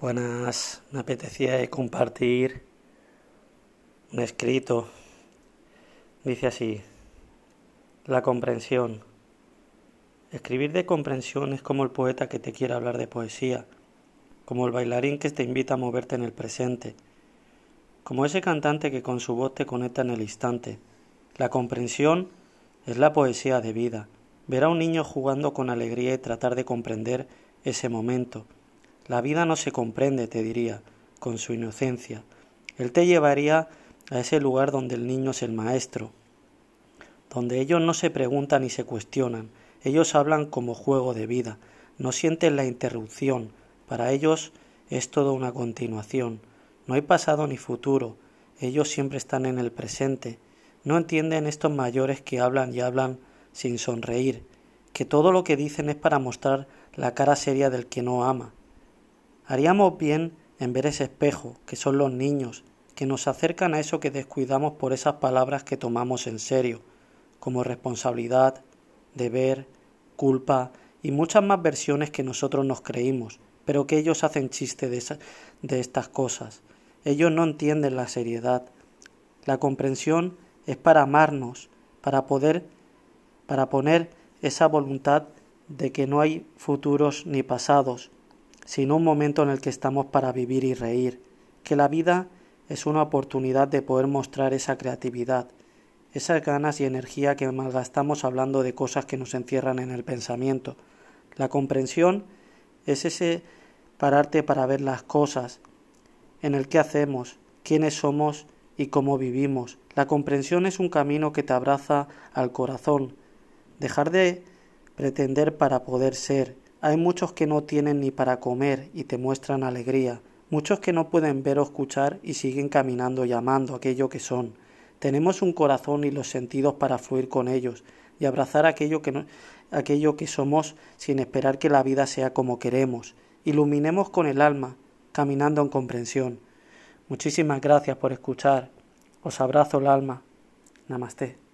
Buenas, me apetecía compartir un escrito. Dice así, la comprensión. Escribir de comprensión es como el poeta que te quiere hablar de poesía, como el bailarín que te invita a moverte en el presente, como ese cantante que con su voz te conecta en el instante. La comprensión es la poesía de vida, ver a un niño jugando con alegría y tratar de comprender ese momento la vida no se comprende, te diría, con su inocencia. Él te llevaría a ese lugar donde el niño es el maestro, donde ellos no se preguntan ni se cuestionan, ellos hablan como juego de vida, no sienten la interrupción, para ellos es todo una continuación, no hay pasado ni futuro, ellos siempre están en el presente, no entienden estos mayores que hablan y hablan sin sonreír, que todo lo que dicen es para mostrar la cara seria del que no ama, Haríamos bien en ver ese espejo, que son los niños, que nos acercan a eso que descuidamos por esas palabras que tomamos en serio, como responsabilidad, deber, culpa y muchas más versiones que nosotros nos creímos, pero que ellos hacen chiste de, de estas cosas. Ellos no entienden la seriedad. La comprensión es para amarnos, para poder, para poner esa voluntad de que no hay futuros ni pasados, sino un momento en el que estamos para vivir y reír, que la vida es una oportunidad de poder mostrar esa creatividad, esas ganas y energía que malgastamos hablando de cosas que nos encierran en el pensamiento. La comprensión es ese pararte para ver las cosas, en el que hacemos, quiénes somos y cómo vivimos. La comprensión es un camino que te abraza al corazón. Dejar de pretender para poder ser, hay muchos que no tienen ni para comer y te muestran alegría, muchos que no pueden ver o escuchar y siguen caminando y amando aquello que son. Tenemos un corazón y los sentidos para fluir con ellos y abrazar aquello que, aquello que somos sin esperar que la vida sea como queremos. Iluminemos con el alma, caminando en comprensión. Muchísimas gracias por escuchar. Os abrazo el alma. Namaste.